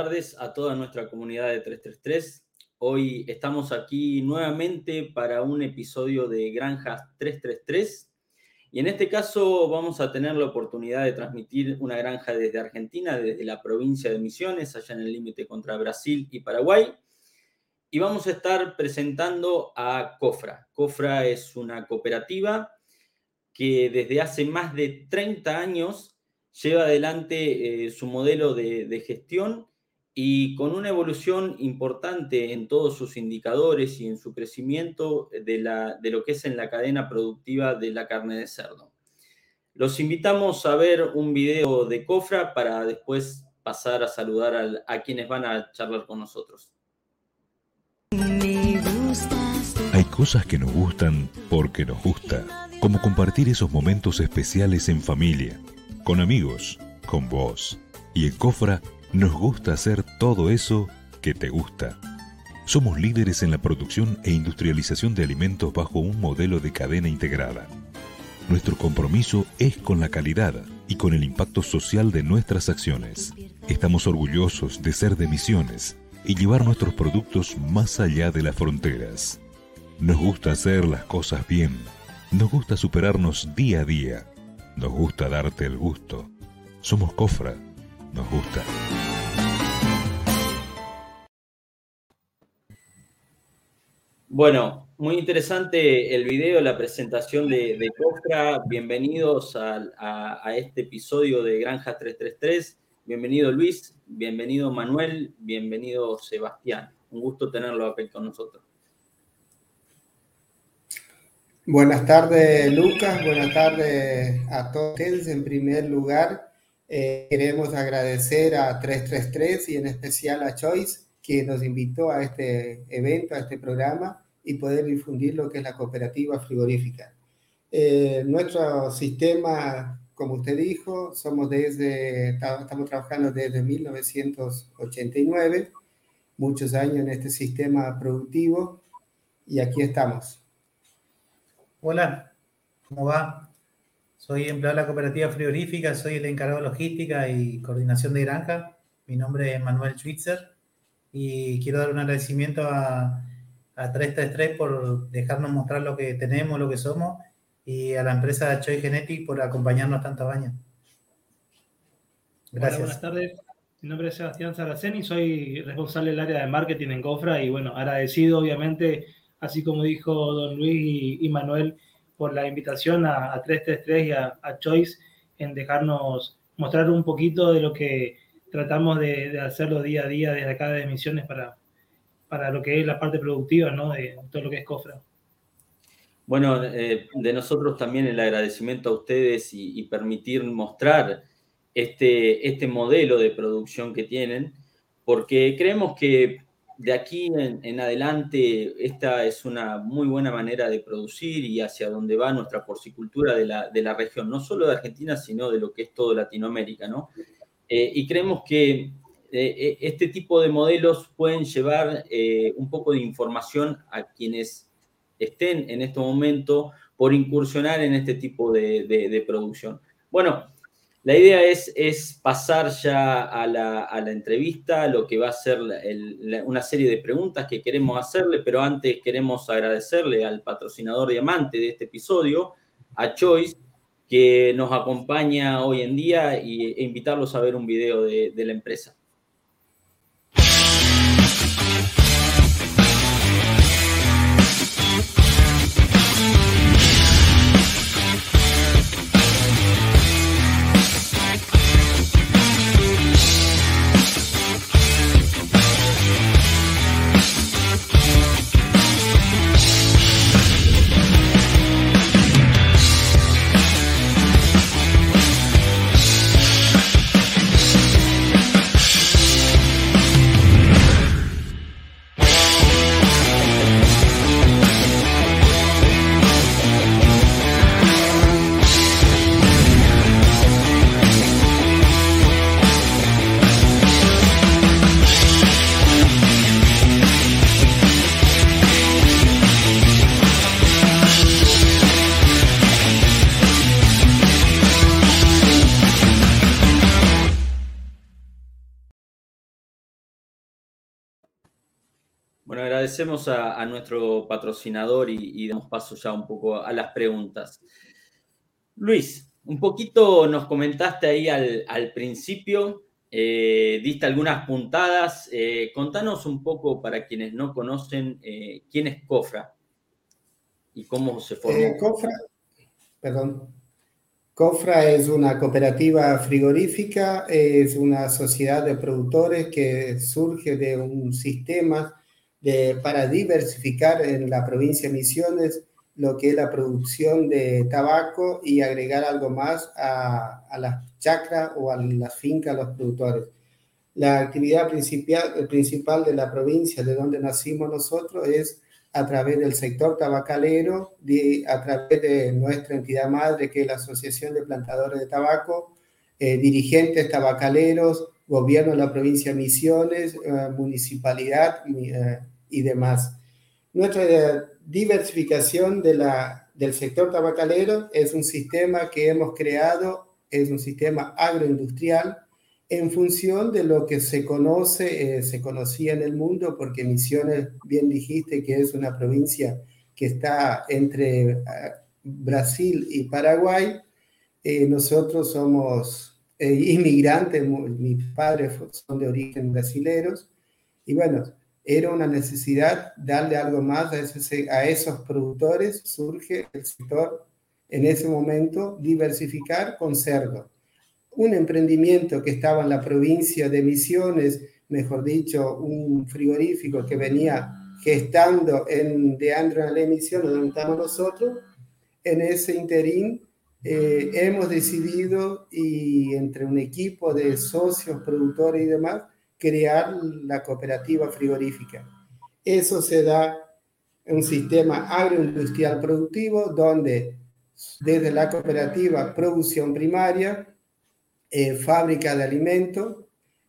Tardes a toda nuestra comunidad de 333. Hoy estamos aquí nuevamente para un episodio de Granjas 333 y en este caso vamos a tener la oportunidad de transmitir una granja desde Argentina, desde la provincia de Misiones, allá en el límite contra Brasil y Paraguay. Y vamos a estar presentando a COFRA. COFRA es una cooperativa que desde hace más de 30 años lleva adelante eh, su modelo de, gestión y con una evolución importante en todos sus indicadores y en su crecimiento de, lo que es en la cadena productiva de la carne de cerdo. Los invitamos a ver un video de Cofra para después pasar a saludar a quienes van a charlar con nosotros. Hay cosas que nos gustan porque nos gusta, como compartir esos momentos especiales en familia con amigos, con vos. Y en Cofra nos gusta hacer todo eso que te gusta. Somos líderes en la producción e industrialización de alimentos bajo un modelo de cadena integrada. Nuestro compromiso es con la calidad y con el impacto social de nuestras acciones. Estamos orgullosos de ser de misiones y llevar nuestros productos más allá de las fronteras. Nos gusta hacer las cosas bien. Nos gusta superarnos día a día nos gusta darte el gusto. Somos Cofra. Nos gusta. Bueno, muy interesante el video, la presentación de, Cofra. Bienvenidos a, a, este episodio de Granja 333. Bienvenido Luis, bienvenido Manuel, bienvenido Sebastián. Un gusto tenerlo aquí con nosotros. Buenas tardes, Lucas. Buenas tardes a todos. En primer lugar, eh, queremos agradecer a 333 y en especial a Choice, que nos invitó a este evento, a este programa y poder difundir lo que es la cooperativa frigorífica. Eh, nuestro sistema, como usted dijo, somos desde, estamos trabajando desde 1989, muchos años en este sistema productivo y aquí estamos. Hola, ¿cómo va? Soy empleado de la cooperativa frigorífica, soy el encargado de logística y coordinación de granja. Mi nombre es Manuel Schwitzer y quiero dar un agradecimiento a, a 333 por dejarnos mostrar lo que tenemos, lo que somos y a la empresa Choi Genetics por acompañarnos tantos años. Gracias. buenas tardes. Mi nombre es Sebastián Saraceni, soy responsable del área de marketing en Cofra y bueno, agradecido obviamente así como dijo don Luis y, Manuel, por la invitación a, 333 y a, Choice en dejarnos mostrar un poquito de lo que tratamos de, hacerlo día a día desde acá de Misiones para, para lo que es la parte productiva, ¿no? De todo lo que es COFRA. Bueno, eh, de nosotros también el agradecimiento a ustedes y, permitir mostrar este, este modelo de producción que tienen, porque creemos que de aquí en, adelante, esta es una muy buena manera de producir y hacia donde va nuestra porcicultura de la, región, no solo de Argentina, sino de lo que es todo Latinoamérica, ¿no? Eh, y creemos que eh, eh, este tipo de modelos pueden llevar un poco de información a quienes estén en este momento por incursionar en este tipo de, producción. Bueno, la idea es, es pasar ya a la, a la, entrevista, lo que va a ser una serie de preguntas que queremos hacerle, pero antes queremos agradecerle al patrocinador diamante de este episodio, a Choice, que nos acompaña hoy en día y, e invitarlos a ver un video de, de la empresa. Agradecemos a, nuestro patrocinador y, damos paso ya un poco a las preguntas. Luis, un poquito nos comentaste ahí al, principio, eh, diste algunas puntadas. Eh, contanos un poco para quienes no conocen eh, quién es Cofra y cómo se formó. Cofra, es una cooperativa frigorífica, es una sociedad de productores que surge de un sistema para diversificar en la provincia de Misiones lo que es la producción de tabaco y agregar algo más a, a las chacras o a las fincas de los productores. La actividad principal, principal de la provincia de donde nacimos nosotros es a través del sector tabacalero, a través de nuestra entidad madre, que es la Asociación de Plantadores de Tabaco, eh, dirigentes tabacaleros, gobierno de la provincia de Misiones, eh, municipalidad, eh, y demás. Nuestra diversificación de la, del sector tabacalero es un sistema que hemos creado, es un sistema agroindustrial en función de lo que se conoce, eh, se conocía en el mundo, porque Misiones, bien dijiste que es una provincia que está entre eh, Brasil y Paraguay. Eh, nosotros somos inmigrantes, mis padres son de origen brasileños, y bueno, era una necesidad darle algo más a, esos productores, surge el sector en ese momento diversificar con cerdo. Un emprendimiento que estaba en la provincia de Misiones, mejor dicho, un frigorífico que venía gestando en de Andrea la emisión donde estamos nosotros, en ese interín eh, hemos decidido y entre un equipo de socios, productores y demás, crear la cooperativa frigorífica. Eso se da en un sistema agroindustrial productivo donde desde la cooperativa producción primaria, eh, fábrica de alimentos,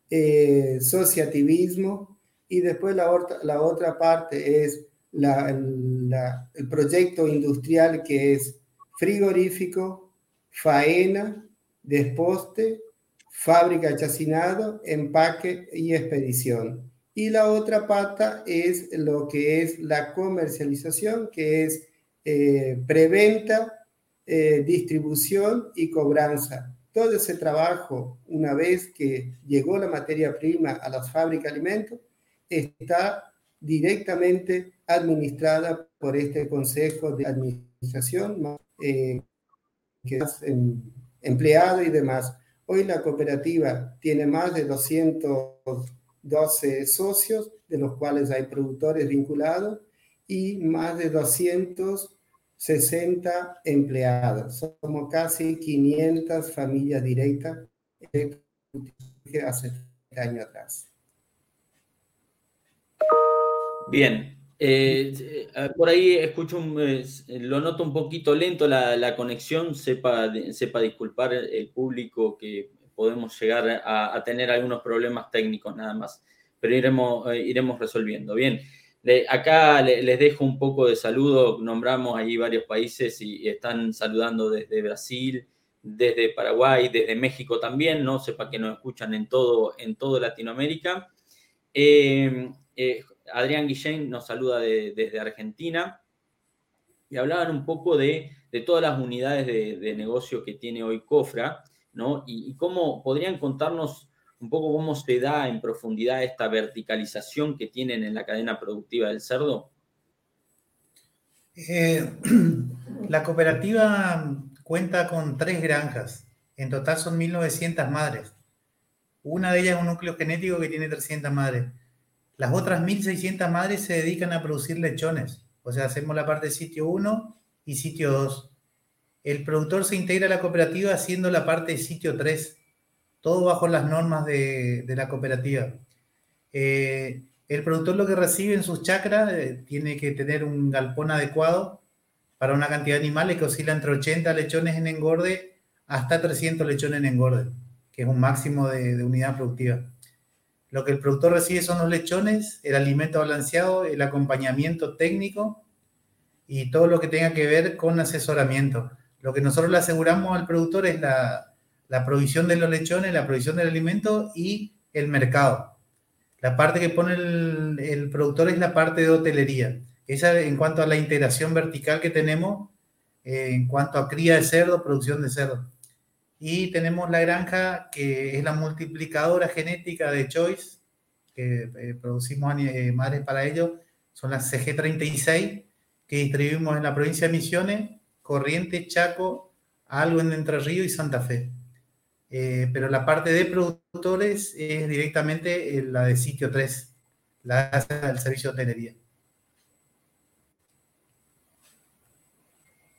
eh, asociativismo y después la, otra, la otra parte es el proyecto industrial que es frigorífico, faena, desposte fábrica chacinado, empaque y expedición. Y la otra pata es lo que es la comercialización, que es eh, preventa, eh, distribución y cobranza. Todo ese trabajo, una vez que llegó la materia prima a las fábricas de alimentos, está directamente administrada por este Consejo de Administración, eh, que es empleado y demás. Hoy la cooperativa tiene más de 212 socios, de los cuales hay productores vinculados, y más de 260 empleados. Somos casi 500 familias directas hace años atrás. Bien, eh, eh, por ahí escucho, eh, lo noto un poquito lento la, conexión, sepa, sepa disculpar el público que podemos llegar a, tener algunos problemas técnicos nada más, pero iremos, iremos resolviendo. Bien, acá les dejo un poco de saludo, nombramos ahí varios países y, están saludando desde Brasil, desde Paraguay, desde México también, ¿no? Sepa que nos escuchan en todo, en todo Latinoamérica. Adrián Guillén nos saluda desde Argentina y hablaban un poco de, todas las unidades de, negocio que tiene hoy Cofra, ¿no? Y, cómo podrían contarnos un poco cómo se da en profundidad esta verticalización que tienen en la cadena productiva del cerdo. Eh, la cooperativa cuenta con tres granjas. En total son 1.900 madres. Una de ellas es un núcleo genético que tiene 300 madres. Las otras 1.600 madres se dedican a producir lechones. O sea, hacemos la parte de sitio 1 y sitio 2. El productor se integra a la cooperativa haciendo la parte de sitio 3. Todo bajo las normas de, la cooperativa. Eh, el productor lo que recibe en sus chacras eh, tiene que tener un galpón adecuado para una cantidad de animales que oscila entre 80 lechones en engorde hasta 300 lechones en engorde, que es un máximo de unidad productiva. Lo que el productor recibe son los lechones, el alimento balanceado, el acompañamiento técnico y todo lo que tenga que ver con asesoramiento. Lo que nosotros le aseguramos al productor es la, provisión de los lechones, la provisión del alimento y el mercado. La parte que pone el, productor es la parte de hotelería. Esa en cuanto a la integración vertical que tenemos, eh, en cuanto a cría de cerdo, producción de cerdo. Y tenemos la granja que es la multiplicadora genética de Choice, que eh, producimos eh, madres para ellos, son las CG36, que distribuimos en la provincia de Misiones, Corrientes, Chaco, algo en Entre Ríos y Santa Fe. Eh, pero la parte de productores es directamente la de sitio 3, la del servicio de hotelería.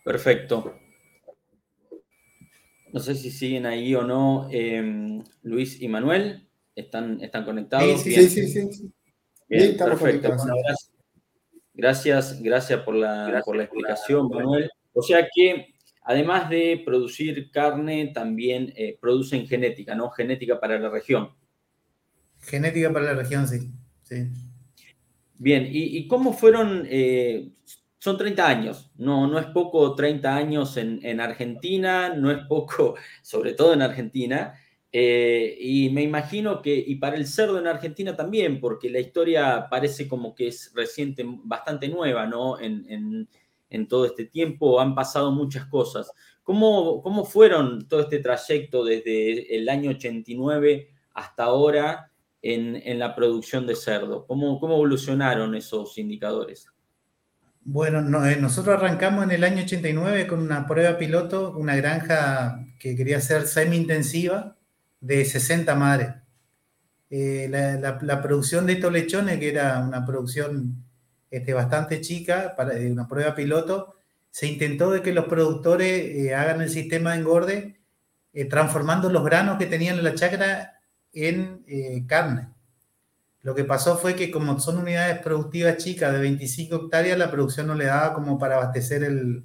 Perfecto. No sé si siguen ahí o no em, Luis y Manuel. ¿Están, están conectados? Sí, sí, sí, sí, Bien, perfecto. gracias. gracias, por la, por la explicación, Manuel. O sea que, además de producir carne, también eh, producen genética, ¿no? Genética para la región. Genética para la región, sí. sí. Bien, ¿y, cómo fueron eh, son 30 años, no, no es poco 30 años en, Argentina, no es poco, sobre todo en Argentina, eh, y me imagino que, y para el cerdo en Argentina también, porque la historia parece como que es reciente, bastante nueva, ¿no? En, todo este tiempo han pasado muchas cosas. ¿Cómo, ¿Cómo fueron todo este trayecto desde el año 89 hasta ahora en, la producción de cerdo? ¿Cómo, ¿Cómo evolucionaron esos indicadores? Bueno, eh, nosotros arrancamos en el año 89 con una prueba piloto, una granja que quería ser semi-intensiva de 60 madres. Eh, la, producción de estos lechones, que era una producción este, bastante chica, para una prueba piloto, se intentó de que los productores eh, hagan el sistema de engorde transformando los granos que tenían en la chacra en carne. Lo que pasó fue que como son unidades productivas chicas de 25 hectáreas, la producción no le daba como para abastecer el,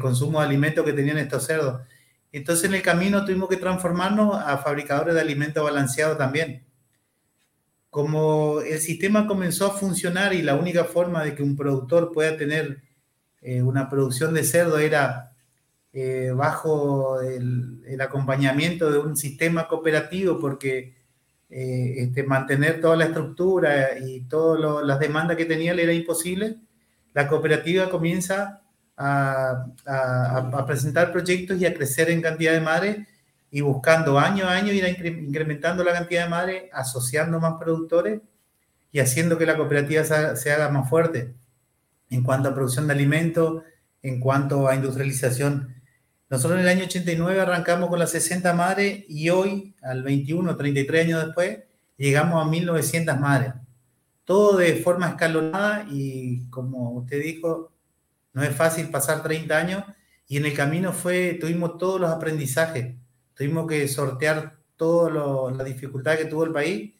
consumo de alimentos que tenían estos cerdos. Entonces en el camino tuvimos que transformarnos a fabricadores de alimentos balanceados también. Como el sistema comenzó a funcionar y la única forma de que un productor pueda tener eh, una producción de cerdo era eh, bajo el, el, acompañamiento de un sistema cooperativo, porque eh, este, mantener toda la estructura y todas las demandas que tenía le era imposible, la cooperativa comienza a, presentar proyectos y a crecer en cantidad de madres y buscando año a año ir incrementando la cantidad de madres, asociando más productores y haciendo que la cooperativa se, haga más fuerte. En cuanto a producción de alimentos, en cuanto a industrialización nosotros en el año 89 arrancamos con las 60 madres y hoy, al 21, 33 años después, llegamos a 1900 madres. Todo de forma escalonada y como usted dijo, no es fácil pasar 30 años y en el camino fue, tuvimos todos los aprendizajes, tuvimos que sortear toda la dificultad que tuvo el país,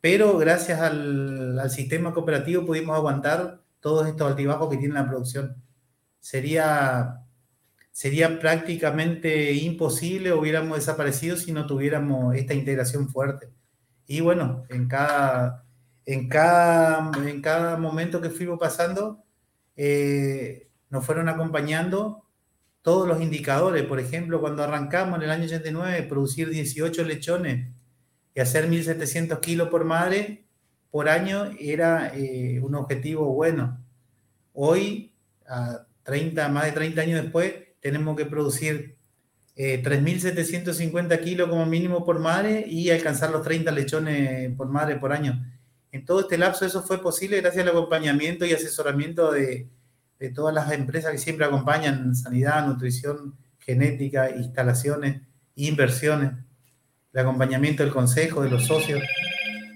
pero gracias al, al sistema cooperativo pudimos aguantar todos estos altibajos que tiene la producción. Sería sería prácticamente imposible, hubiéramos desaparecido si no tuviéramos esta integración fuerte. Y bueno, en cada, en cada, en cada momento que fuimos pasando, eh, nos fueron acompañando todos los indicadores. Por ejemplo, cuando arrancamos en el año 89, producir 18 lechones y hacer 1.700 kilos por madre por año era eh, un objetivo bueno. Hoy, a 30, más de 30 años después, tenemos que producir 3.750 eh, kilos como mínimo por madre y alcanzar los 30 lechones por madre por año. En todo este lapso eso fue posible gracias al acompañamiento y asesoramiento de, de todas las empresas que siempre acompañan sanidad, nutrición, genética, instalaciones, inversiones, el acompañamiento del consejo, de los socios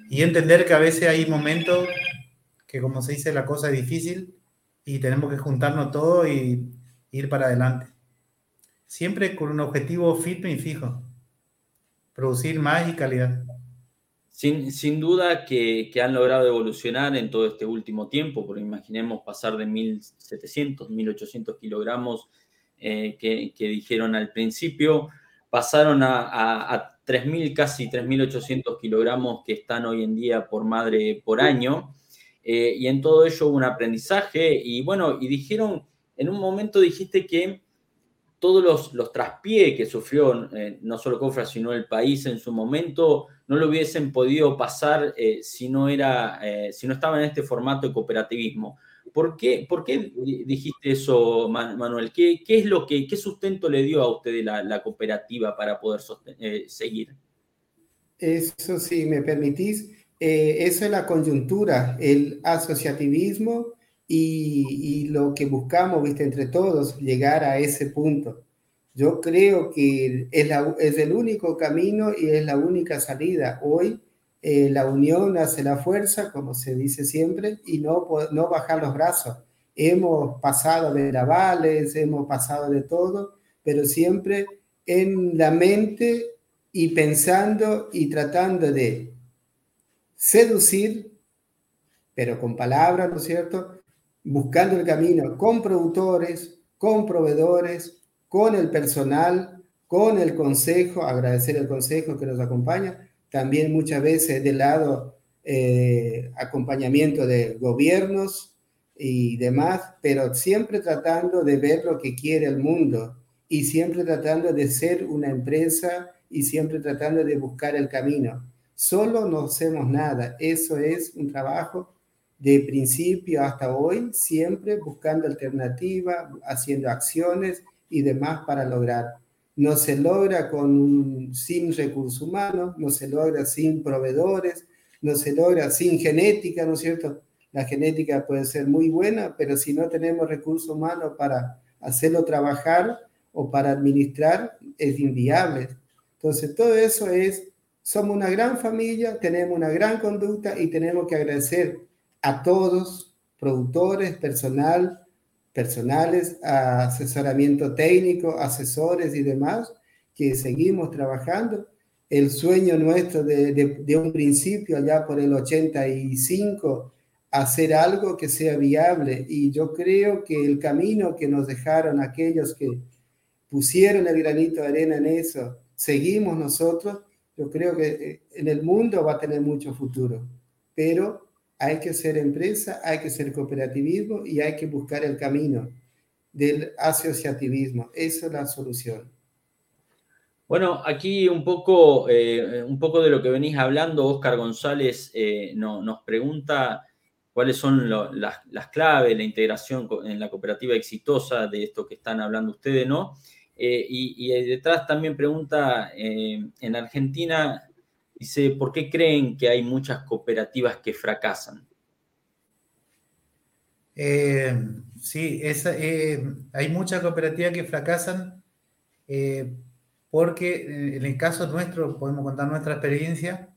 y entender que a veces hay momentos que como se dice la cosa es difícil y tenemos que juntarnos todos y ir para adelante siempre con un objetivo firme y fijo, producir más y calidad. Sin, sin duda que, que, han logrado evolucionar en todo este último tiempo, porque imaginemos pasar de 1.700, 1.800 kilogramos eh, que, que, dijeron al principio, pasaron a, a, a 3.000, casi 3.800 kilogramos que están hoy en día por madre por año. Eh, y en todo ello hubo un aprendizaje y bueno, y dijeron, en un momento dijiste que todos los, los traspiés que sufrió eh, no solo Cofra, sino el país en su momento, no lo hubiesen podido pasar si, no era, si no estaba en este formato de cooperativismo. ¿Por qué, por qué dijiste eso, Manuel? ¿Qué, ¿Qué, es lo que, qué sustento le dio a usted la, cooperativa para poder seguir? Eso sí, me permitís. Eh, esa es la coyuntura, el asociativismo y, lo que buscamos, viste, entre todos, llegar a ese punto. Yo creo que es, es el único camino y es la única salida. Hoy eh, la unión hace la fuerza, como se dice siempre, y no, no bajar los brazos. Hemos pasado de navales, hemos pasado de todo, pero siempre en la mente y pensando y tratando de seducir, pero con palabras, ¿no es cierto? Buscando el camino con productores, con proveedores, con el personal, con el consejo, agradecer el consejo que nos acompaña, también muchas veces del lado eh, acompañamiento de gobiernos y demás, pero siempre tratando de ver lo que quiere el mundo y siempre tratando de ser una empresa y siempre tratando de buscar el camino. Solo no hacemos nada. Eso es un trabajo de principio hasta hoy, siempre buscando alternativas, haciendo acciones y demás para lograr. No se logra con, sin recursos humanos, no se logra sin proveedores, no se logra sin genética, ¿no es cierto? La genética puede ser muy buena, pero si no tenemos recursos humanos para hacerlo trabajar o para administrar, es inviable. Entonces, todo eso es, somos una gran familia, tenemos una gran conducta y tenemos que agradecer a todos, productores, personal, personales, asesoramiento técnico, asesores y demás, que seguimos trabajando. El sueño nuestro de, de, un principio, allá por el 85, hacer algo que sea viable. Y yo creo que el camino que nos dejaron aquellos que pusieron el granito de arena en eso, seguimos nosotros, yo creo que eh, en el mundo va a tener mucho futuro, pero hay que ser empresa, hay que ser cooperativismo y hay que buscar el camino del asociativismo. Esa es la solución. Bueno, aquí un poco, eh, un poco de lo que venís hablando, Oscar González eh, nos pregunta cuáles son las, las, claves, la integración en la cooperativa exitosa de esto que están hablando ustedes, ¿no? Eh, y, detrás también pregunta, en Argentina, dice, ¿por qué creen que hay muchas cooperativas que fracasan? Eh, sí, hay muchas cooperativas que fracasan porque en el caso nuestro, podemos contar nuestra experiencia,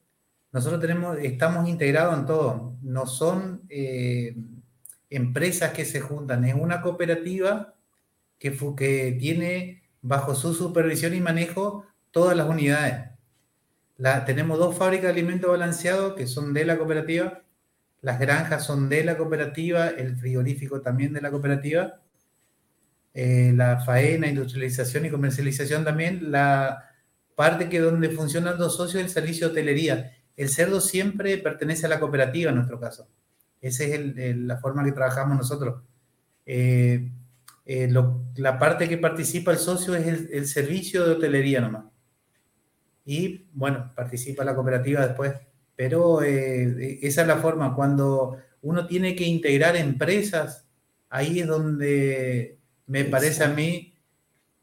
nosotros tenemos, estamos integrados en todo, no son empresas que se juntan, es una cooperativa que tiene bajo su supervisión y manejo todas las unidades. La, tenemos dos fábricas de alimentos balanceados que son de la cooperativa, las granjas son de la cooperativa, el frigorífico también de la cooperativa, eh, la faena, industrialización y comercialización también, la parte que donde funcionan los socios el servicio de hotelería. El cerdo siempre pertenece a la cooperativa en nuestro caso. Esa es la forma que trabajamos nosotros. Eh, eh, la parte que participa el socio es el, servicio de hotelería nomás. Y bueno, participa la cooperativa después. Pero eh, esa es la forma. Cuando uno tiene que integrar empresas, ahí es donde me parece a mí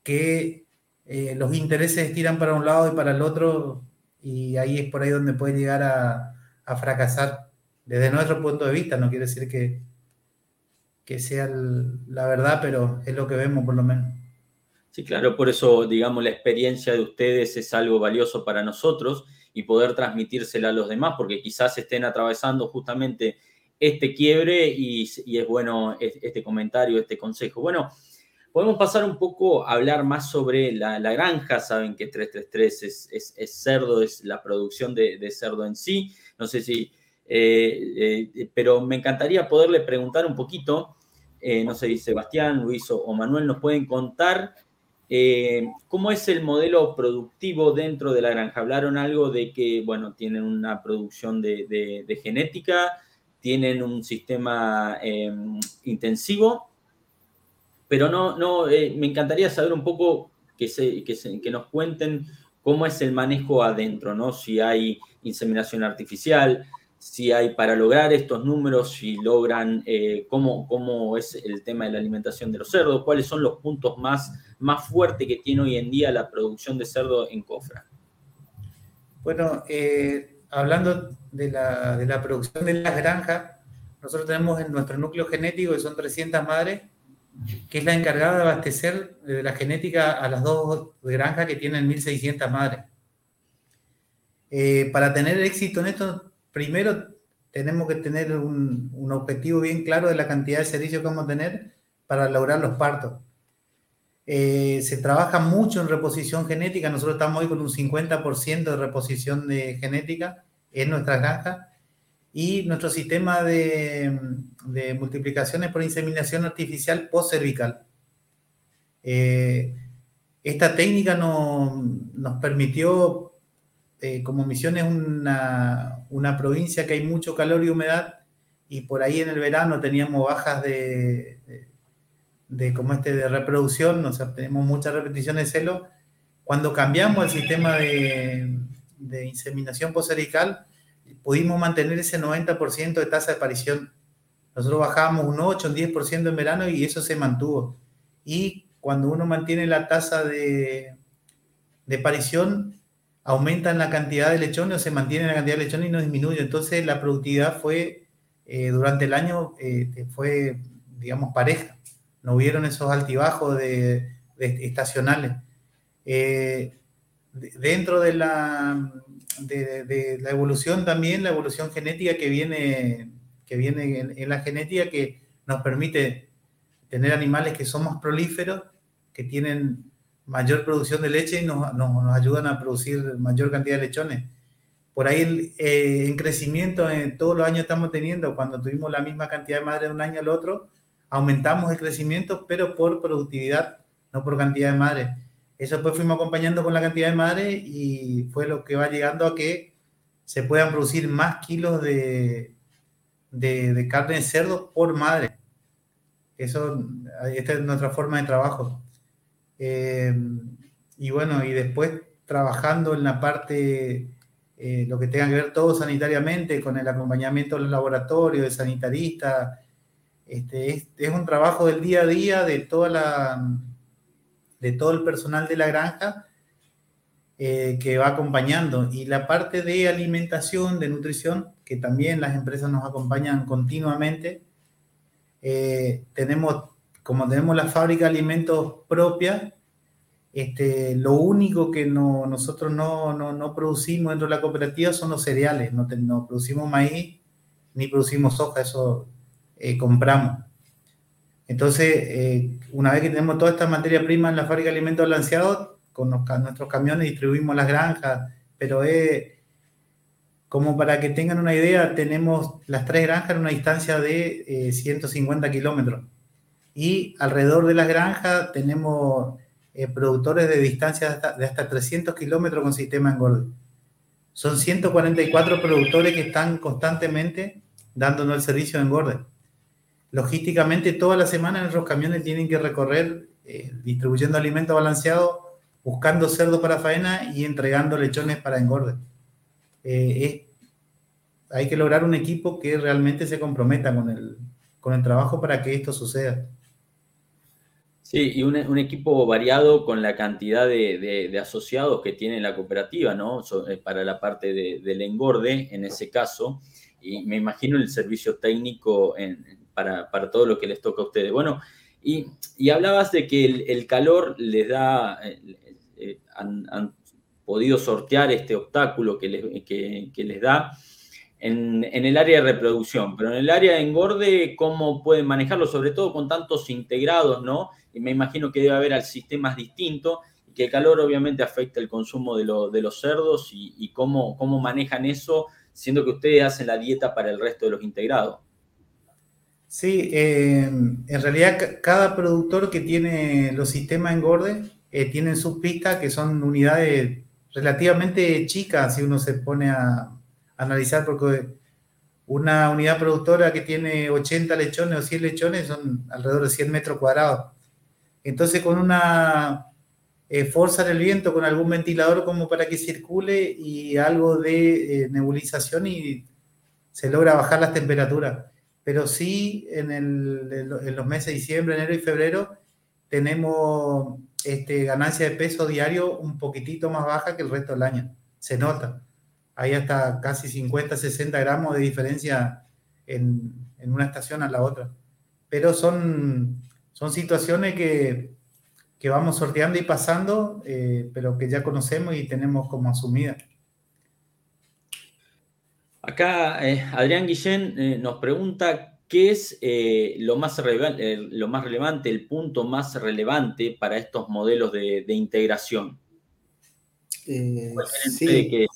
que eh, los intereses tiran para un lado y para el otro, y ahí es por ahí donde puede llegar a, a fracasar. Desde nuestro punto de vista, no quiere decir que, que sea la verdad, pero es lo que vemos por lo menos. Sí, claro, por eso, digamos, la experiencia de ustedes es algo valioso para nosotros y poder transmitírsela a los demás, porque quizás estén atravesando justamente este quiebre y, es bueno este comentario, este consejo. Bueno, podemos pasar un poco a hablar más sobre la, granja. Saben que 333 es, es, cerdo, es la producción de, cerdo en sí. No sé si eh, eh, pero me encantaría poderle preguntar un poquito, eh, no sé si Sebastián, Luis o, Manuel nos pueden contar cómo es el modelo productivo dentro de la granja. Hablaron algo de que, bueno, tienen una producción de, genética, tienen un sistema intensivo, pero no, no, eh, me encantaría saber un poco que, se, que, que nos cuenten cómo es el manejo adentro, ¿no? Si hay inseminación artificial, si hay para lograr estos números, si logran, eh, cómo, cómo, es el tema de la alimentación de los cerdos, cuáles son los puntos más, más fuertes que tiene hoy en día la producción de cerdo en Cofra. Bueno, eh, hablando de la, de la, producción de las granjas, nosotros tenemos en nuestro núcleo genético, que son 300 madres, que es la encargada de abastecer de la genética a las dos granjas que tienen 1.600 madres. Eh, para tener éxito en esto, primero tenemos que tener un, objetivo bien claro de la cantidad de servicios que vamos a tener para lograr los partos. Eh, se trabaja mucho en reposición genética, nosotros estamos hoy con un 50% de reposición de genética en nuestra granja y nuestro sistema de, multiplicaciones por inseminación artificial post-cervical. Eh, esta técnica nos permitió eh, como Misión es una, una, provincia que hay mucho calor y humedad, y por ahí en el verano teníamos bajas de, de, como este de reproducción, o sea, tenemos muchas repeticiones de celo. Cuando cambiamos el sistema de, de inseminación poserical, pudimos mantener ese 90% de tasa de aparición. Nosotros bajábamos un 8, un 10% en verano y eso se mantuvo. Y cuando uno mantiene la tasa de, de aparición, aumentan la cantidad de lechones o se mantiene la cantidad de lechones y no disminuye. Entonces la productividad fue, eh, durante el año, eh, fue, digamos, pareja. No hubieron esos altibajos de, estacionales. Eh, dentro de la, de, la evolución también, la evolución genética que viene, que viene en, la genética que nos permite tener animales que son más prolíferos, que tienen mayor producción de leche y nos, nos, ayudan a producir mayor cantidad de lechones. Por ahí eh, en crecimiento en todos los años estamos teniendo, cuando tuvimos la misma cantidad de madres de un año al otro, aumentamos el crecimiento, pero por productividad, no por cantidad de madres. Eso pues fuimos acompañando con la cantidad de madres y fue lo que va llegando a que se puedan producir más kilos de, de, de carne de cerdo por madre. Eso, esta es nuestra forma de trabajo. Eh, y bueno, y después trabajando en la parte, eh, lo que tenga que ver todo sanitariamente, con el acompañamiento de los laboratorios, de sanitaristas. Este, es, un trabajo del día a día de, toda la, de todo el personal de la granja eh, que va acompañando. Y la parte de alimentación, de nutrición, que también las empresas nos acompañan continuamente. tenemos como tenemos la fábrica de alimentos propia, este, lo único que no, nosotros no, no, no, producimos dentro de la cooperativa son los cereales, no, no producimos maíz ni producimos soja, eso eh, compramos. Entonces, eh, una vez que tenemos toda esta materia prima en la fábrica de alimentos balanceados, con nuestros camiones distribuimos las granjas, pero es como para que tengan una idea, tenemos las tres granjas en una distancia de 150 eh, kilómetros y alrededor de las granjas tenemos eh, productores de distancia de hasta, 300 kilómetros con sistema engorde. Son 144 productores que están constantemente dándonos el servicio de engorde. Logísticamente, toda la semana nuestros camiones tienen que recorrer eh, distribuyendo alimentos balanceados, buscando cerdo para faena y entregando lechones para engorde. Eh, hay que lograr un equipo que realmente se comprometa con el, con el trabajo para que esto suceda. Sí, y un, equipo variado con la cantidad de, asociados que tiene la cooperativa, ¿no? Eh, para la parte del engorde, en ese caso, y me imagino el servicio técnico para, todo lo que les toca a ustedes. Bueno, y, hablabas de que el, calor les da, eh, eh, han, podido sortear este obstáculo que les, que, les da. En, en, el área de reproducción, pero en el área de engorde, ¿cómo pueden manejarlo? Sobre todo con tantos integrados, ¿no? Y me imagino que debe haber sistemas distintos y que el calor obviamente afecta el consumo de, los cerdos y, cómo, cómo manejan eso, siendo que ustedes hacen la dieta para el resto de los integrados. Sí, eh, en realidad cada productor que tiene los sistemas engorde eh, tienen sus pistas que son unidades relativamente chicas si uno se pone a, analizar porque una unidad productora que tiene 80 lechones o 100 lechones son alrededor de 100 metros cuadrados. Entonces con una eh, fuerza del viento, con algún ventilador como para que circule y algo de eh, nebulización y se logra bajar las temperaturas. Pero sí en, los meses de diciembre, enero y febrero tenemos este, ganancia de peso diario un poquitito más baja que el resto del año. Se nota. Hay hasta casi 50, 60 gramos de diferencia en, en una estación a la otra. Pero son, son situaciones que, que vamos sorteando y pasando, eh, pero que ya conocemos y tenemos como asumidas. Acá eh, Adrián Guillén eh, nos pregunta ¿Qué es eh, lo, más eh, lo más relevante, el punto más relevante para estos modelos de, integración? Eh, sí.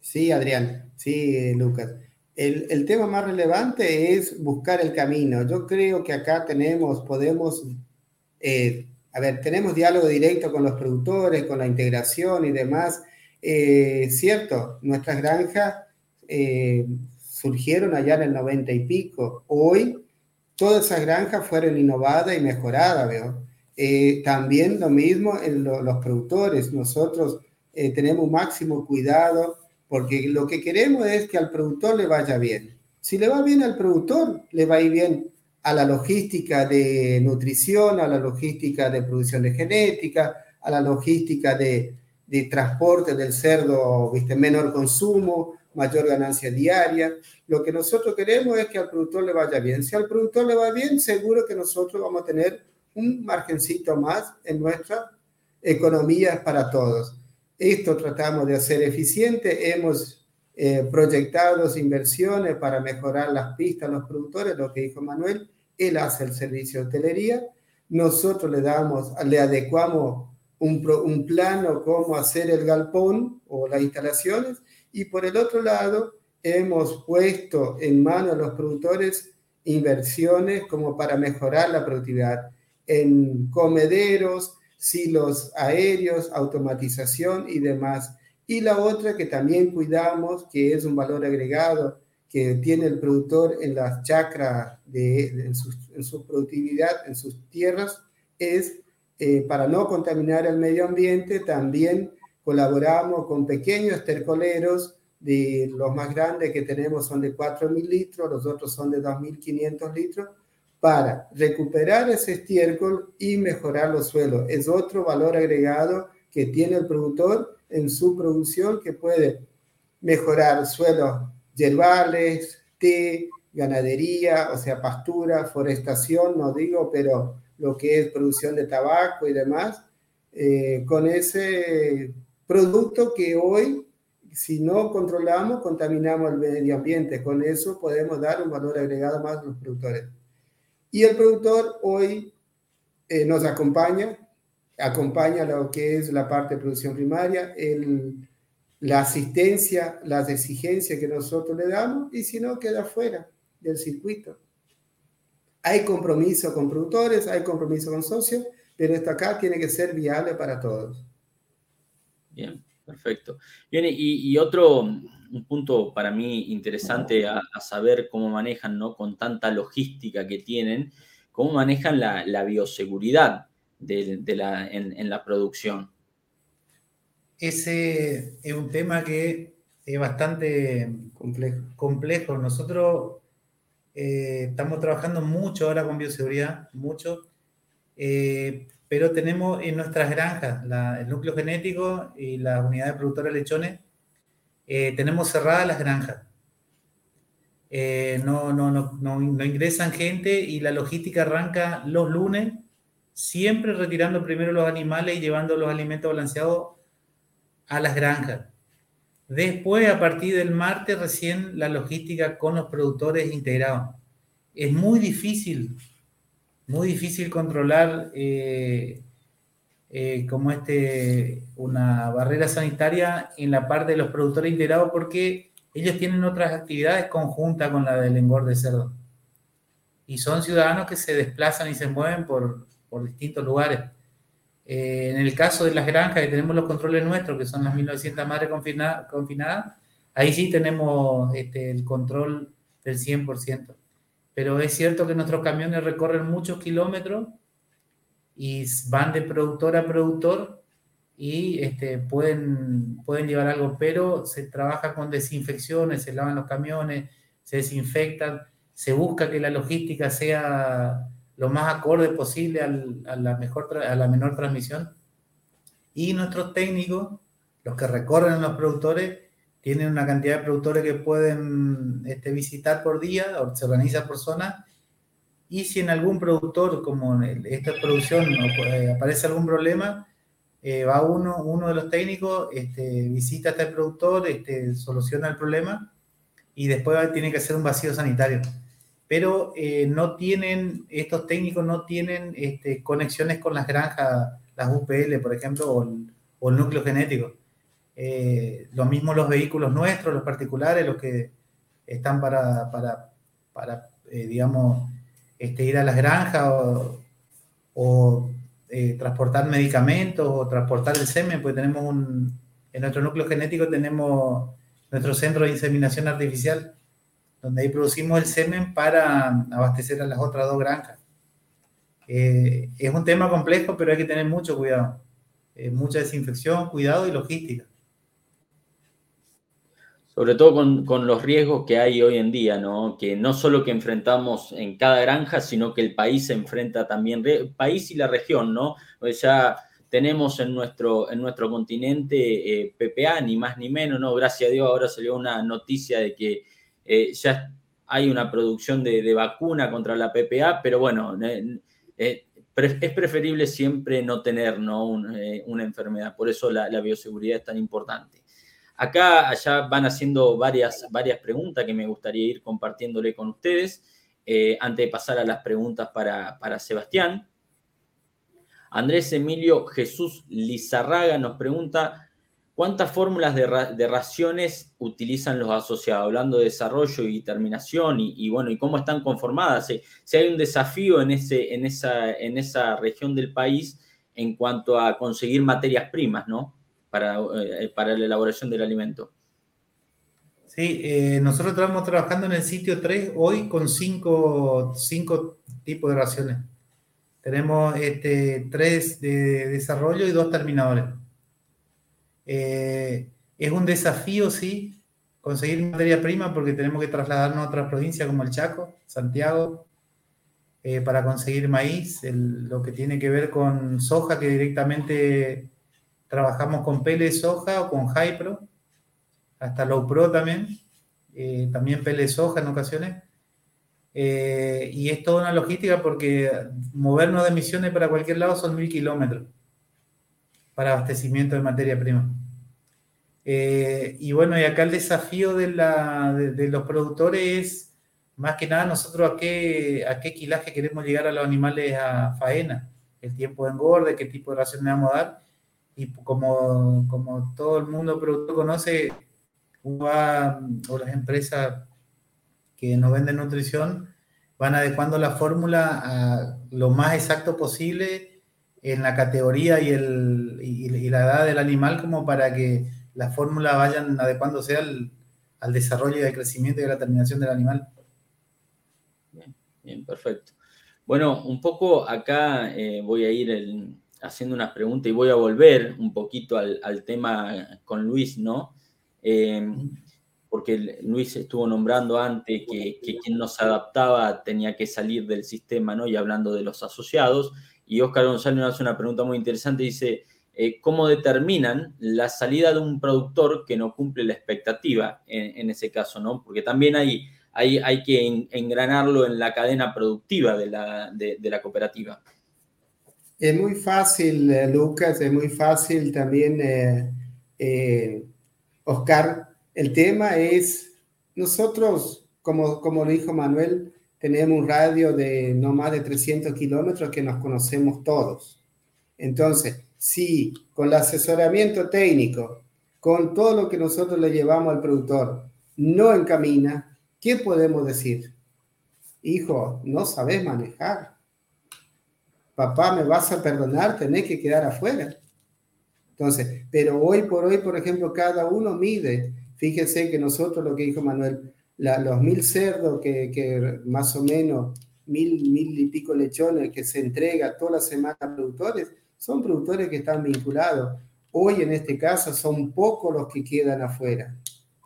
sí, Adrián, sí, Lucas. El, el, tema más relevante es buscar el camino. Yo creo que acá tenemos, podemos, a ver, tenemos diálogo directo con los productores, con la integración y demás. cierto, nuestras granjas surgieron allá en el 90 y pico. Hoy todas esas granjas fueron innovadas y mejoradas, ¿veo? Eh, también lo mismo en los productores. Nosotros eh, tenemos máximo cuidado porque lo que queremos es que al productor le vaya bien. Si le va bien al productor, le va a ir bien a la logística de nutrición, a la logística de producción de genética, a la logística de, transporte del cerdo, viste, menor consumo, mayor ganancia diaria. Lo que nosotros queremos es que al productor le vaya bien. Si al productor le va bien, seguro que nosotros vamos a tener un margencito más en nuestra economía para todos. Esto tratamos de hacer eficiente. Hemos eh, proyectado inversiones para mejorar las pistas a los productores, lo que dijo Manuel. Él hace el servicio de hotelería. Nosotros le damos, le adecuamos un, un plano cómo hacer el galpón o las instalaciones y por el otro lado, hemos puesto en manos a los productores inversiones como para mejorar la productividad en comederos, silos aéreos, automatización y demás. Y la otra que también cuidamos, que es un valor agregado que tiene el productor en las chacras, de, en, su, productividad, en sus tierras, es eh, para no contaminar el medio ambiente, también colaboramos con pequeños estercoleros, de los más grandes que tenemos son de 4.000 litros, los otros son de 2.500 litros, para recuperar ese estiércol y mejorar los suelos. Es otro valor agregado que tiene el productor en su producción que puede mejorar suelos yerbales, té, ganadería, o sea, pastura, forestación, no digo, pero lo que es producción de tabaco y demás, eh, con ese producto que hoy, si no controlamos, contaminamos el medio ambiente. Con eso podemos dar un valor agregado más a los productores. Y el productor hoy eh, nos acompaña, acompaña lo que es la parte de producción primaria, el, la asistencia, las exigencias que nosotros le damos, y si no, queda fuera del circuito. Hay compromiso con productores, hay compromiso con socios, pero esto acá tiene que ser viable para todos. Bien, perfecto. Bien, y, otro un punto para mí interesante a, saber cómo manejan, ¿no? Con tanta logística que tienen, cómo manejan la, bioseguridad de, la, en, la producción. Ese es un tema que es bastante complejo. complejo. Nosotros eh, estamos trabajando mucho ahora con bioseguridad, mucho. Eh, pero tenemos en nuestras granjas, el núcleo genético y la unidad de productora de lechones, eh, tenemos cerradas las granjas. Eh, no, no, no, no, ingresan gente y la logística arranca los lunes, siempre retirando primero los animales y llevando los alimentos balanceados a las granjas. Después, a partir del martes, recién la logística con los productores integrados. Es muy difícil muy difícil controlar eh, eh, como este, una barrera sanitaria en la parte de los productores integrados porque ellos tienen otras actividades conjuntas con la del engorde de cerdo. Y son ciudadanos que se desplazan y se mueven por, por distintos lugares. Eh, en el caso de las granjas, que tenemos los controles nuestros, que son las 1900 madres confinadas, ahí sí tenemos este, el control del 100% pero es cierto que nuestros camiones recorren muchos kilómetros y van de productor a productor y este, pueden, pueden llevar algo, pero se trabaja con desinfecciones, se lavan los camiones, se desinfectan, se busca que la logística sea lo más acorde posible a, la mejor, a la menor transmisión. Y nuestros técnicos, los que recorren los productores, tienen una cantidad de productores que pueden este, visitar por día, se organiza por zona, y si en algún productor, como en esta producción, eh, aparece algún problema, eh, va uno, uno de los técnicos, este, visita a este productor, este, soluciona el problema y después tiene que hacer un vacío sanitario. Pero eh, no tienen, estos técnicos no tienen conexiones con las granjas, las UPL, por ejemplo, o el, núcleo genético. lo mismo los vehículos nuestros, los particulares, los que están para, para digamos, este, ir a las granjas o, eh, transportar medicamentos o transportar el semen, pues tenemos un, en nuestro núcleo genético tenemos nuestro centro de inseminación artificial, donde ahí producimos el semen para abastecer a las otras dos granjas. Eh, es un tema complejo, pero hay que tener mucho cuidado. Eh, mucha desinfección, cuidado y logística sobre todo con, los riesgos que hay hoy en día, ¿no? Que no solo que enfrentamos en cada granja, sino que el país se enfrenta también, el país y la región, ¿no? Pues ya tenemos en nuestro, en nuestro continente eh, PPA, ni más ni menos, ¿no? Gracias a Dios ahora salió una noticia de que eh, ya hay una producción de, vacuna contra la PPA, pero bueno, eh, es preferible siempre no tener ¿no? una enfermedad, por eso la bioseguridad es tan importante. Acá, allá van haciendo varias, varias preguntas que me gustaría ir compartiéndole con ustedes. Eh, antes de pasar a las preguntas para, Sebastián. Andrés Emilio Jesús Lizarraga nos pregunta, ¿cuántas fórmulas de, raciones utilizan los asociados? Hablando de desarrollo y terminación y, bueno, y cómo están conformadas. Si, hay un desafío en, ese, en, esa, en esa región del país en cuanto a conseguir materias primas, ¿no? Eh, para, la elaboración del alimento. Sí, eh, nosotros estamos trabajando en el sitio 3 hoy con cinco, tipos de raciones. Tenemos este, tres de desarrollo y dos terminadores. Eh, es un desafío, sí, conseguir materia prima porque tenemos que trasladarnos a otras provincias como el Chaco, Santiago, para conseguir maíz, lo que tiene que ver con soja que directamente Trabajamos con pele soja o con Hypro, hasta Low Pro también, eh, también pele soja en ocasiones. Eh, y es toda una logística porque movernos de misiones para cualquier lado son mil kilómetros para abastecimiento de materia prima. Eh, y bueno, y acá el desafío de, la, de, los productores es, más que nada, nosotros a qué, a qué quilaje queremos llegar a los animales a faena, el tiempo de engorde, qué tipo de ración le vamos a dar y como, como todo el mundo productor conoce, o las empresas que nos venden nutrición van adecuando la fórmula a lo más exacto posible en la categoría y, el, y, la edad del animal como para que la fórmula vayan adecuándose al, al desarrollo y al crecimiento y a la terminación del animal. Bien, bien perfecto. Bueno, un poco acá eh, voy a ir el, haciendo unas preguntas y voy a volver un poquito al, tema con Luis, ¿no? Eh, porque Luis estuvo nombrando antes que, quien no se adaptaba tenía que salir del sistema, ¿no? Y hablando de los asociados. Y Oscar González nos hace una pregunta muy interesante, dice, eh, ¿cómo determinan la salida de un productor que no cumple la expectativa en, ese caso, ¿no? Porque también hay, hay, que engranarlo en la cadena productiva de la cooperativa. Es muy fácil, eh, Lucas, es muy fácil también, eh, eh, Oscar. El tema es, nosotros, como, como lo dijo Manuel, tenemos un radio de no más de 300 kilómetros que nos conocemos todos. Entonces, si con el asesoramiento técnico, con todo lo que nosotros le llevamos al productor, no encamina, ¿qué podemos decir? Hijo, no sabes manejar papá, me vas a perdonar, tenés que quedar afuera. Entonces, pero hoy por hoy, por ejemplo, cada uno mide. Fíjense que nosotros, lo que dijo Manuel, los mil cerdos que, más o menos mil, mil y pico lechones que se entrega toda la semana a productores, son productores que están vinculados. Hoy en este caso son pocos los que quedan afuera.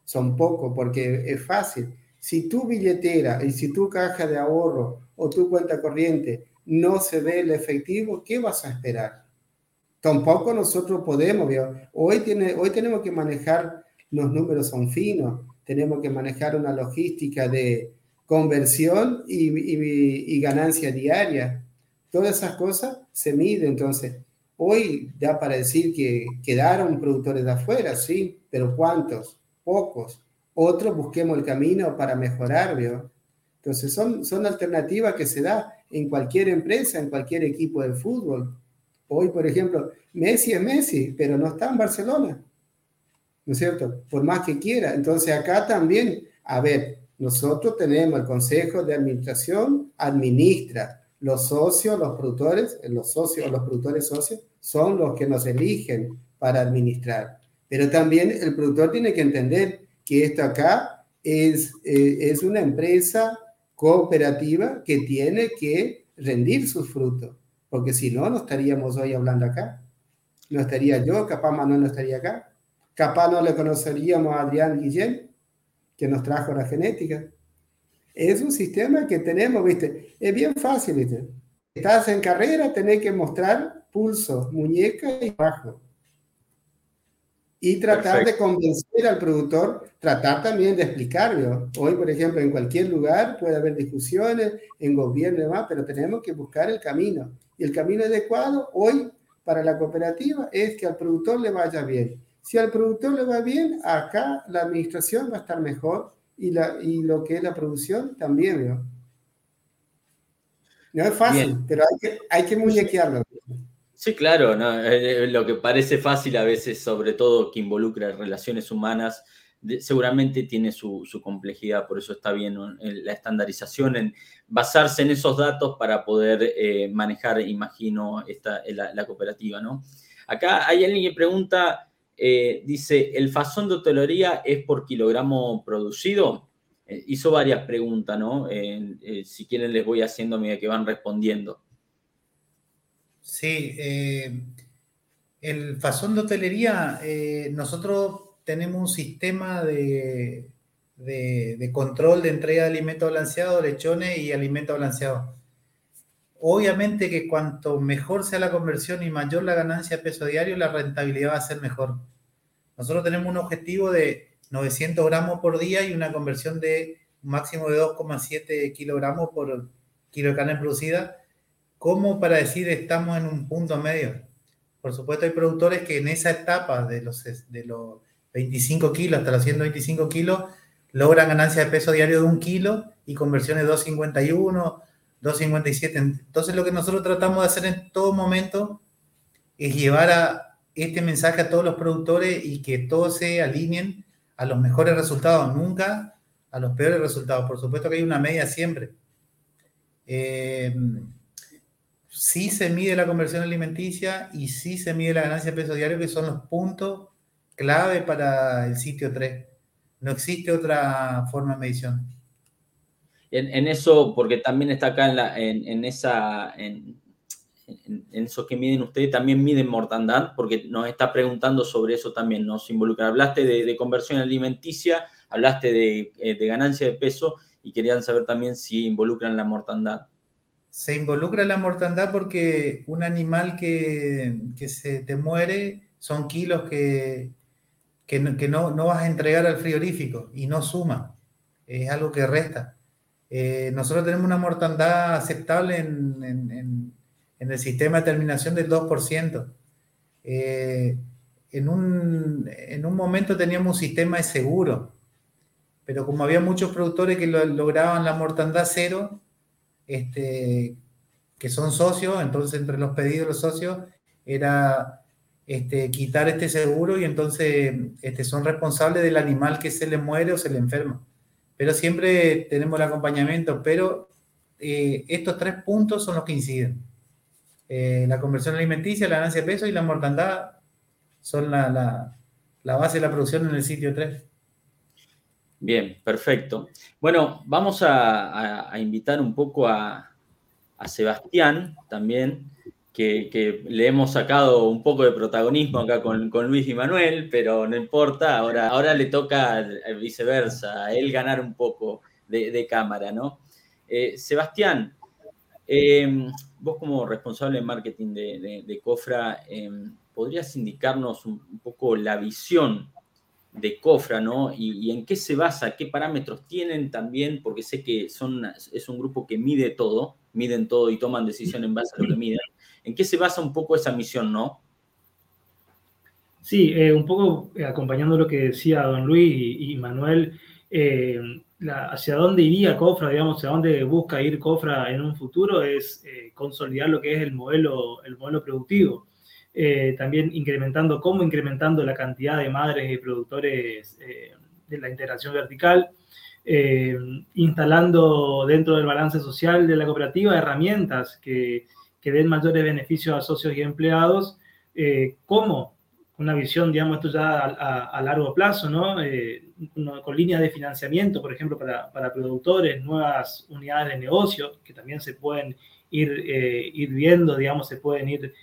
Son pocos porque es fácil. Si tu billetera y si tu caja de ahorro o tu cuenta corriente no se ve el efectivo, ¿qué vas a esperar? Tampoco nosotros podemos, Hoy, tiene, hoy tenemos que manejar, los números son finos, tenemos que manejar una logística de conversión y, ganancia diaria. Todas esas cosas se miden, entonces, hoy da para decir que quedaron productores de afuera, sí, pero ¿cuántos? Pocos. Otros busquemos el camino para mejorar, ¿vio? Entonces, son, son alternativas que se da en cualquier empresa, en cualquier equipo de fútbol. Hoy, por ejemplo, Messi es Messi, pero no está en Barcelona. ¿No es cierto? Por más que quiera. Entonces acá también, a ver, nosotros tenemos el Consejo de Administración, administra. Los socios, los productores, los socios, los productores socios, son los que nos eligen para administrar. Pero también el productor tiene que entender que esto acá es, eh, es una empresa cooperativa que tiene que rendir sus frutos porque si no, no estaríamos hoy hablando acá. No estaría yo, capaz Manuel no estaría acá. Capaz no le conoceríamos a Adrián Guillén, que nos trajo la genética. Es un sistema que tenemos, ¿viste? Es bien fácil, ¿viste? Estás en carrera, tenés que mostrar pulso, muñeca y bajo y tratar de convencer al productor, tratar también de explicarlo. Hoy, por ejemplo, en cualquier lugar puede haber discusiones, en gobierno y demás, pero tenemos que buscar el camino. Y el camino adecuado hoy para la cooperativa es que al productor le vaya bien. Si al productor le va bien, acá la administración va a estar mejor y, la, y lo que es la producción también. ¿no? No es fácil, pero hay que, hay que muñequearlo. Sí, claro, eh, eh, lo que parece fácil a veces, sobre todo que involucra relaciones humanas, seguramente tiene su, complejidad, por eso está bien la estandarización, en basarse en esos datos para poder eh, manejar, imagino, esta, la, cooperativa. ¿no? Acá hay alguien que pregunta, dice, ¿el fasón de hotelería es por kilogramo producido? hizo varias preguntas, ¿no? si quieren les voy haciendo a medida que van respondiendo. Sí, eh, el fasón de hotelería, eh, nosotros tenemos un sistema de, control de entrega de alimentos balanceados, lechones y alimentos balanceados. Obviamente que cuanto mejor sea la conversión y mayor la ganancia de peso diario, la rentabilidad va a ser mejor. Nosotros tenemos un objetivo de 900 gramos por día y una conversión de un máximo de 2,7 kilogramos por kilo de carne producida ¿Cómo para decir estamos en un punto medio? Por supuesto, hay productores que en esa etapa de los, de los 25 kilos hasta los 125 kilos logran ganancia de peso diario de un kilo y conversiones 251, 257. Entonces, lo que nosotros tratamos de hacer en todo momento es llevar a este mensaje a todos los productores y que todos se alineen a los mejores resultados, nunca a los peores resultados. Por supuesto que hay una media siempre. Eh, sí se mide la conversión alimenticia y sí se mide la ganancia de peso diario, que son los puntos clave para el sitio 3. No existe otra forma de medición. En, eso, porque también está acá en, esa, en, eso que miden ustedes, también miden mortandad, porque nos está preguntando sobre eso también, nos involucra. Hablaste de, conversión alimenticia, hablaste de, eh, de, ganancia de peso y querían saber también si involucran la mortandad se involucra la mortandad porque un animal que, se te muere son kilos que, que, no, no, vas a entregar al frigorífico y no suma, es algo que resta. Eh, nosotros tenemos una mortandad aceptable en, el sistema de terminación del 2%. Eh, en, un, en un momento teníamos un sistema de seguro, pero como había muchos productores que lograban la mortandad cero, este, que son socios, entonces entre los pedidos de los socios era este, quitar este seguro y entonces este, son responsables del animal que se le muere o se le enferma. Pero siempre tenemos el acompañamiento, pero eh, estos tres puntos son los que inciden. Eh, la conversión alimenticia, la ganancia de peso y la mortandad son la, la base de la producción en el sitio 3. Bien, perfecto. Bueno, vamos a, invitar un poco a, Sebastián también, que, le hemos sacado un poco de protagonismo acá con, Luis y Manuel, pero no importa, ahora, ahora le toca viceversa, a él ganar un poco de, cámara, ¿no? Eh, Sebastián, em, vos como responsable de marketing de, Cofra, em, ¿podrías indicarnos un, poco la visión de Cofra, ¿no? Y, en qué se basa, qué parámetros tienen también, porque sé que son, es un grupo que mide todo, miden todo y toman decisión en base a lo que miden. ¿En qué se basa un poco esa misión, no? Sí, eh, un poco eh, acompañando lo que decía don Luis y, Manuel, eh, hacia dónde iría Cofra, digamos, hacia dónde busca ir Cofra en un futuro es consolidar lo que es el modelo, el modelo productivo. También incrementando, cómo incrementando la cantidad de madres y productores de la integración vertical, instalando dentro del balance social de la cooperativa herramientas que que den mayores beneficios a socios y empleados, eh, como una visión, digamos, esto ya a, largo plazo, ¿no? Eh, con líneas de financiamiento, por ejemplo, para, para, productores, nuevas unidades de negocio que también se pueden ir, eh, ir viendo, digamos, se pueden ir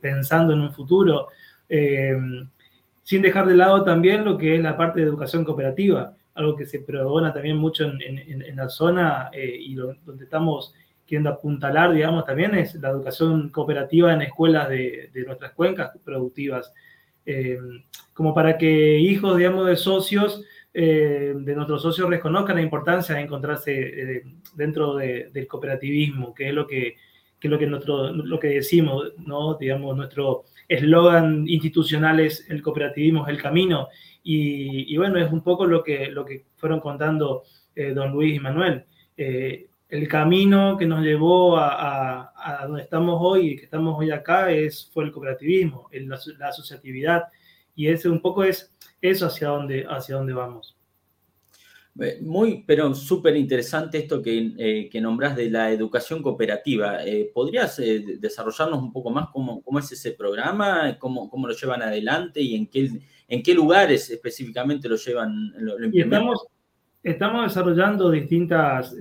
pensando en un futuro, sin dejar de lado también lo que es la parte de educación cooperativa, algo que se pregona también mucho en, en, en la zona y donde estamos queriendo apuntalar, digamos, también es la educación cooperativa en escuelas de, nuestras cuencas productivas, eh, como para que hijos, digamos, de socios, eh, de nuestros socios reconozcan la importancia de encontrarse eh, dentro del cooperativismo, que es lo que, que, lo que, nosotros, lo que decimos, ¿no? Digamos, nuestro eslogan institucional es el cooperativismo es el camino, y, bueno, es un poco lo que, lo que fueron contando don Luis y Manuel el camino que nos llevó a, donde estamos hoy y que estamos hoy acá es, fue el cooperativismo, la, asociatividad. Y ese un poco es eso hacia dónde, hacia dónde vamos. Muy, pero súper interesante esto que, eh, que nombras de la educación cooperativa. Eh, ¿Podrías eh, desarrollarnos un poco más cómo, cómo, es ese programa, cómo, cómo lo llevan adelante y en qué, en qué lugares específicamente lo llevan? Lo, estamos, estamos desarrollando distintas,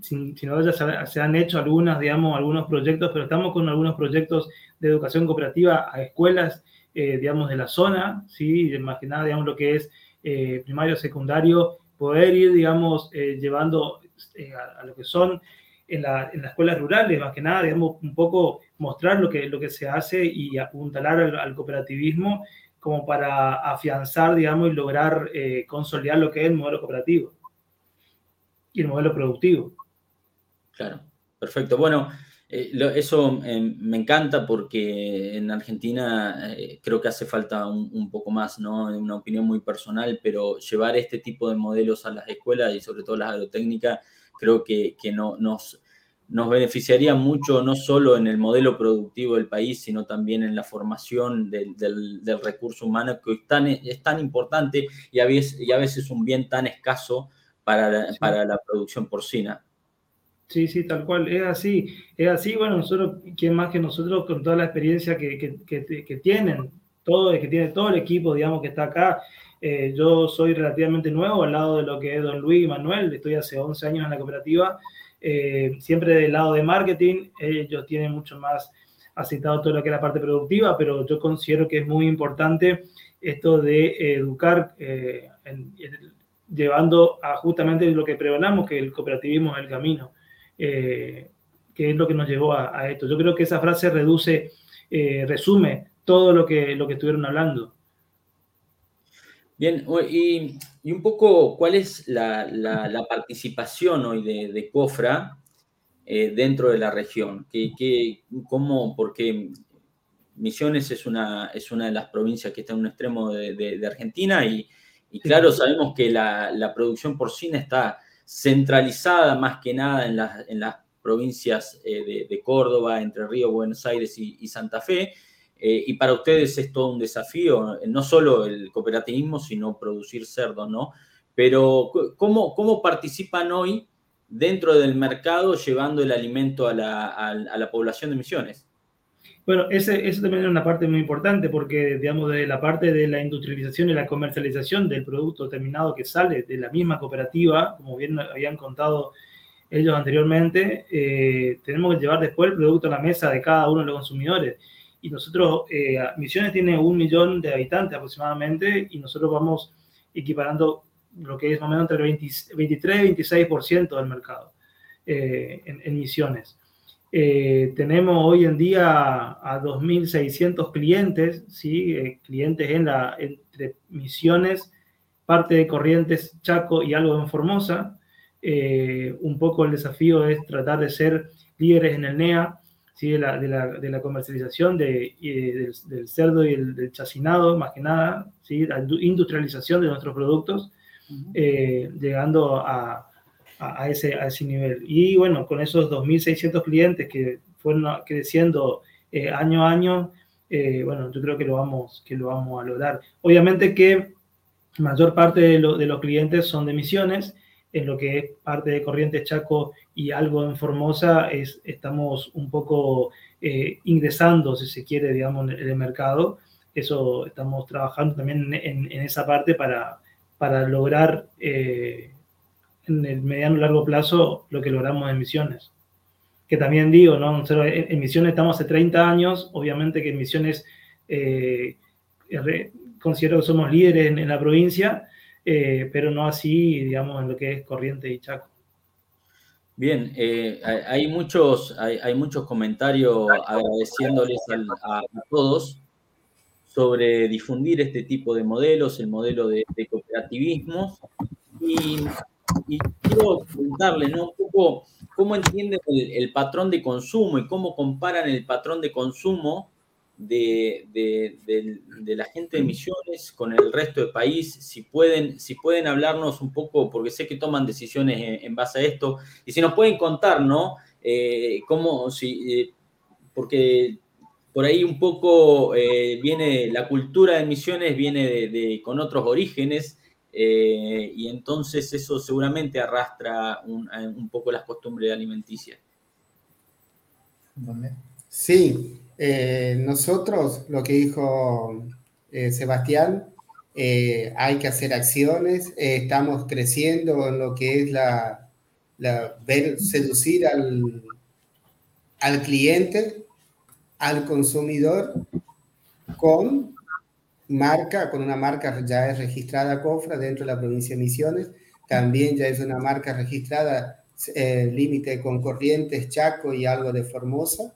sin, sin ya se, han hecho algunas, digamos, algunos proyectos, pero estamos con algunos proyectos de educación cooperativa a escuelas, eh, digamos, de la zona, ¿sí? Más que nada, digamos, lo que es eh, primario, secundario, poder ir, digamos, eh, llevando a, lo que son en, la, en, las escuelas rurales, más que nada, digamos, un poco mostrar lo que, lo que se hace y apuntalar al, cooperativismo como para afianzar, digamos, y lograr consolidar lo que es el modelo cooperativo y el modelo productivo. Claro, perfecto. Bueno, eh, eso eh, me encanta porque en Argentina eh, creo que hace falta un, poco más, ¿no? Una opinión muy personal, pero llevar este tipo de modelos a las escuelas y sobre todo las agrotécnicas, creo que, no, nos, nos beneficiaría mucho no solo en el modelo productivo del país, sino también en la formación del, recurso humano, que es tan, es tan importante y a, veces, y a veces un bien tan escaso para, para la producción porcina. Sí, sí, tal cual, es así, es así, bueno, nosotros, ¿quién más que nosotros con toda la experiencia que, que, tienen, todo, que tiene todo el equipo, digamos, que está acá, eh, yo soy relativamente nuevo al lado de lo que es don Luis y Manuel, estoy hace 11 años en la cooperativa, eh, siempre del lado de marketing, ellos tienen mucho más aceptado todo lo que es la parte productiva, pero yo considero que es muy importante esto de educar, eh, llevando a justamente lo que pregonamos, que el cooperativismo es el camino. Eh, que es lo que nos llevó a, esto. Yo creo que esa frase reduce, eh, resume todo lo que, lo que estuvieron hablando. Bien, y, un poco, ¿cuál es la, participación hoy de, COFRA eh, dentro de la región? ¿Qué, cómo, porque Misiones es una, es una de las provincias que está en un extremo de, Argentina y, claro, sabemos que la, la producción porcina está centralizada más que nada en, en las provincias eh, de, Córdoba, Entre Ríos, Buenos Aires y, Santa Fe. Eh, y para ustedes es todo un desafío, no solo el cooperativismo, sino producir cerdo, ¿no? Pero ¿cómo, cómo participan hoy dentro del mercado llevando el alimento a la, a la población de Misiones? Bueno, ese, eso también es una parte muy importante porque, digamos, de la parte de la industrialización y la comercialización del producto terminado que sale de la misma cooperativa, como bien habían contado ellos anteriormente, eh, tenemos que llevar después el producto a la mesa de cada uno de los consumidores. Y nosotros, eh, Misiones tiene un millón de habitantes aproximadamente y nosotros vamos equiparando lo que es más o menos entre el 23 y 26% del mercado eh, en, Misiones. Tenemos hoy en día a 2.600 clientes, ¿sí? clientes en la, entre Misiones, parte de Corrientes, Chaco y algo en Formosa. Eh, un poco el desafío es tratar de ser líderes en el NEA, ¿sí? de, la, de, la, de, la, comercialización de, del, cerdo y el, del chacinado, más que nada, ¿sí? la industrialización de nuestros productos, eh, llegando a, a, ese, a ese nivel. Y bueno, con esos 2.600 clientes que fueron creciendo eh, año a año, bueno, yo creo que lo, vamos, que lo vamos a lograr. Obviamente que mayor parte de, de los clientes son de misiones, en lo que es parte de Corrientes Chaco y algo en Formosa, es, estamos un poco eh, ingresando, si se quiere, digamos, en el mercado. Eso estamos trabajando también en, esa parte para, para lograr eh, en el mediano y largo plazo lo que logramos en Misiones. Que también digo, ¿no? en Misiones estamos hace 30 años, obviamente que en Misiones eh, considero que somos líderes en, la provincia, eh, pero no así, digamos, en lo que es Corrientes y Chaco. Bien, eh, hay, muchos, hay, muchos comentarios agradeciéndoles a, todos sobre difundir este tipo de modelos, el modelo de, cooperativismo. Y, quiero preguntarle un poco cómo entienden el, patrón de consumo y cómo comparan el patrón de consumo de, la gente de Misiones con el resto del país, si pueden, si pueden hablarnos un poco, porque sé que toman decisiones en, base a esto, y si nos pueden contar, ¿no? Eh, cómo, si, eh, porque por ahí un poco eh, viene la cultura de Misiones, viene de, con otros orígenes, y entonces eso seguramente arrastra un, un poco las costumbres alimenticias. Sí, eh, nosotros, lo que dijo eh, Sebastián, eh, hay que hacer acciones, estamos creciendo en lo que es la, ver, seducir al, al cliente, al consumidor con marca, con una marca ya es registrada COFRA dentro de la provincia de Misiones, también ya es una marca registrada límite con Corrientes, Chaco y algo de Formosa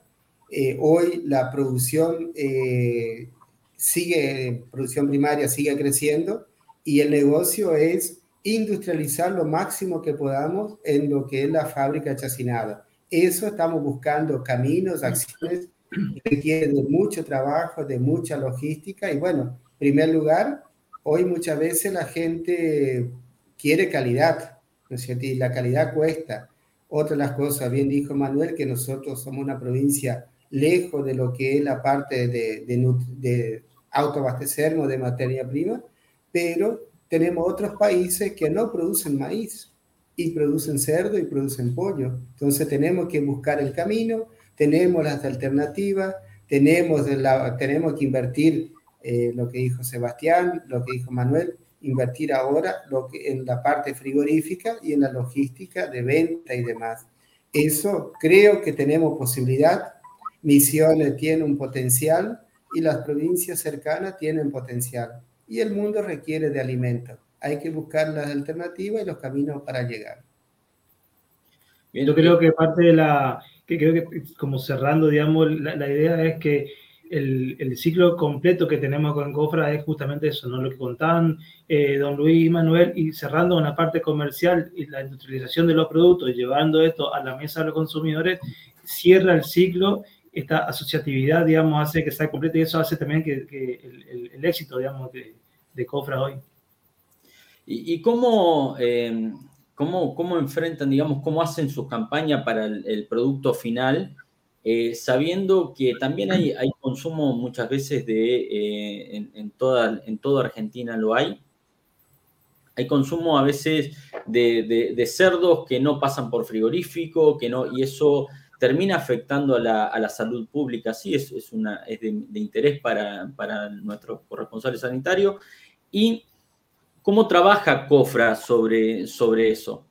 eh, hoy la producción eh, sigue, producción primaria sigue creciendo y el negocio es industrializar lo máximo que podamos en lo que es la fábrica chacinada. Eso estamos buscando caminos, acciones de mucho trabajo, de mucha logística y bueno, en primer lugar, hoy muchas veces la gente quiere calidad, ¿no es cierto? Y la calidad cuesta. Otra de las cosas, bien dijo Manuel, que nosotros somos una provincia lejos de lo que es la parte de, de, de materia prima, pero tenemos otros países que no producen maíz y producen cerdo y producen pollo. Entonces tenemos que buscar el camino, tenemos las alternativas, tenemos, la, tenemos que invertir eh, lo que dijo Sebastián, lo que dijo Manuel, invertir ahora lo que, en la parte frigorífica y en la logística de venta y demás. Eso creo que tenemos posibilidad Misiones tiene un potencial y las provincias cercanas tienen potencial. Y el mundo requiere de alimento. Hay que buscar las alternativas y los caminos para llegar. Yo creo que parte de la, que creo que como cerrando, digamos, la, idea es que el, el, ciclo completo que tenemos con Cofra es justamente eso, ¿no? Lo que contaban eh, don Luis y Manuel, y cerrando una parte comercial y la industrialización de los productos, llevando esto a la mesa de los consumidores, cierra el ciclo esta asociatividad, digamos, hace que sea completa y eso hace también que, el, éxito, digamos, de, de Cofra hoy. ¿Y, y cómo, eh, cómo, cómo, enfrentan, digamos, cómo hacen su campaña para el, producto final, eh, sabiendo que también hay, hay, consumo muchas veces de, eh, en, en, toda, en toda Argentina lo hay, hay consumo a veces de, de, cerdos que no pasan por frigorífico, que no, y eso termina afectando a la, salud pública, sí, es, es, una, es de, interés para, para nuestro corresponsal sanitario. ¿Y cómo trabaja COFRA sobre, sobre eso?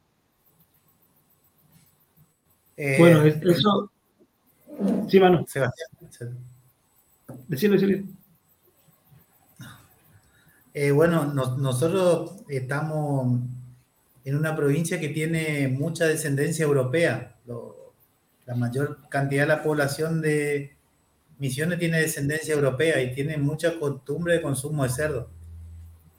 Eh, bueno, eso... Sí, Manu. Sebastián. Decirlo, decirlo. Eh, bueno, nosotros estamos en una provincia que tiene mucha descendencia europea. la mayor cantidad de la población de Misiones tiene descendencia europea y tiene mucha costumbre de consumo de cerdo.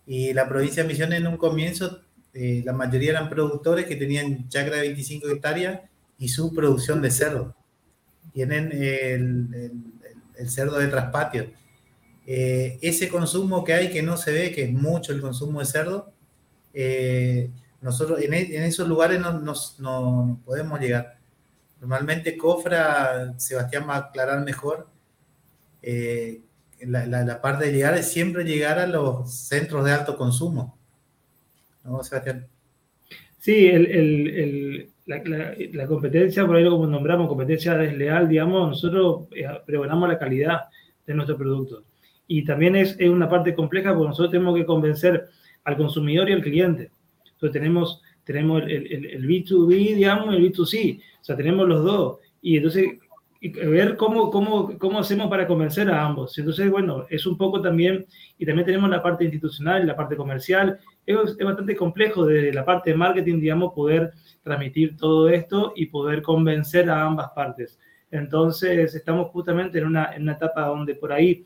Y la provincia de Misiones en un comienzo, eh, la mayoría eran productores que tenían chacra de 25 hectáreas y su producción de cerdo. Tienen el, el cerdo de traspatio eh, ese consumo que hay que no se ve, que es mucho el consumo de cerdo, eh, nosotros en, e, esos lugares no, podemos llegar. Normalmente Cofra, Sebastián va a aclarar mejor, eh, la, parte de llegar es siempre llegar a los centros de alto consumo. ¿No, Sebastián? Sí, la, competencia, por ahí como nombramos, competencia desleal, digamos, nosotros pregonamos la calidad de nuestros productos. Y también es, es, una parte compleja porque nosotros tenemos que convencer al consumidor y al cliente. Entonces tenemos, tenemos el, el, el B2B, digamos, el B2C. O sea, tenemos los dos. Y entonces ver cómo, cómo, cómo hacemos para convencer a ambos. Entonces, bueno, es un poco también, y también tenemos la parte institucional, la parte comercial. Es, es bastante complejo desde la parte de marketing, digamos, poder transmitir todo esto y poder convencer a ambas partes. Entonces, estamos justamente en una, en una etapa donde por ahí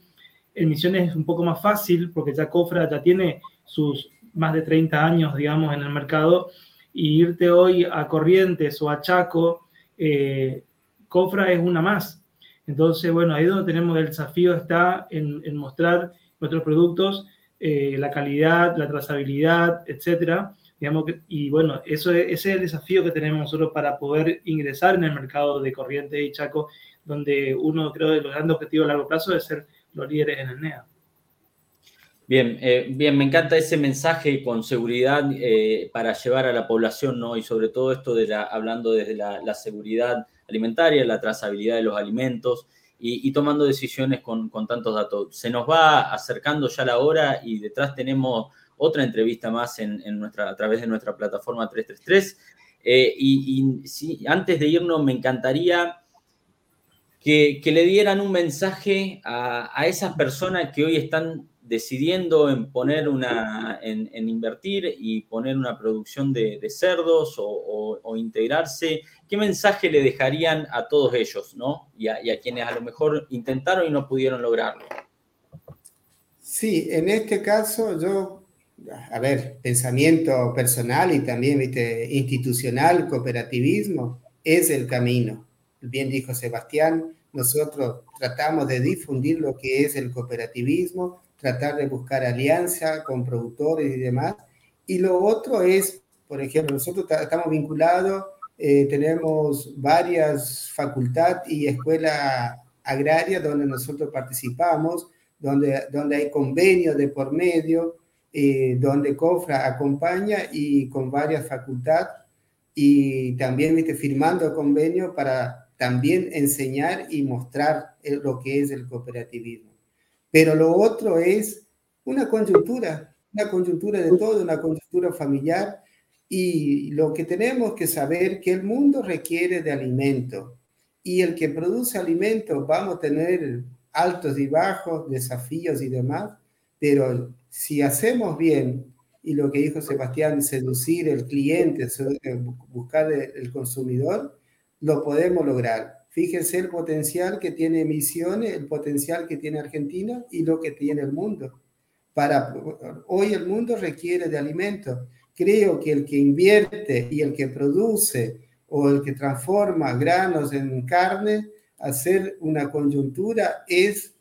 en Misiones es un poco más fácil porque ya Cofra ya tiene sus más de 30 años, digamos, en el mercado y irte hoy a Corrientes o a Chaco, eh, Cofra es una más. Entonces, bueno, ahí donde tenemos el desafío está en, mostrar nuestros productos, eh, la calidad, la trazabilidad, etcétera. Digamos y bueno, eso ese es el desafío que tenemos nosotros para poder ingresar en el mercado de Corrientes y Chaco, donde uno creo de los grandes objetivos a largo plazo es ser los líderes en el NEA. Bien, eh, bien, me encanta ese mensaje con seguridad eh, para llevar a la población, ¿no? Y sobre todo esto de la, hablando desde la, seguridad alimentaria, la trazabilidad de los alimentos y, tomando decisiones con, tantos datos. Se nos va acercando ya la hora y detrás tenemos otra entrevista más en, nuestra, a través de nuestra plataforma 333. Eh, y, y antes de irnos, me encantaría que, le dieran un mensaje a, esas personas que hoy están decidiendo en poner una, en, invertir y poner una producción de, cerdos o, integrarse, ¿qué mensaje le dejarían a todos ellos, ¿no? Y a, quienes a lo mejor intentaron y no pudieron lograrlo. Sí, en este caso yo, a ver, pensamiento personal y también ¿viste? institucional, cooperativismo, es el camino bien dijo Sebastián, nosotros tratamos de difundir lo que es el cooperativismo, tratar de buscar alianza con productores y demás. Y lo otro es, por ejemplo, nosotros estamos vinculados, eh, tenemos varias facultades y escuelas agrarias donde nosotros participamos, donde, donde hay convenios de por medio, eh, donde COFRA acompaña y con varias facultades y también ¿viste? firmando convenios para también enseñar y mostrar lo que es el cooperativismo. Pero lo otro es una coyuntura, una coyuntura de todo, una coyuntura familiar y lo que tenemos que saber que el mundo requiere de alimento y el que produce alimento vamos a tener altos y bajos, desafíos y demás, pero si hacemos bien y lo que dijo Sebastián, seducir el cliente, buscar el consumidor, lo podemos lograr. Fíjense el potencial que tiene Misiones, el potencial que tiene Argentina y lo que tiene el mundo. Para, hoy el mundo requiere de alimentos. Creo que el que invierte y el que produce o el que transforma granos en carne, hacer una coyuntura es,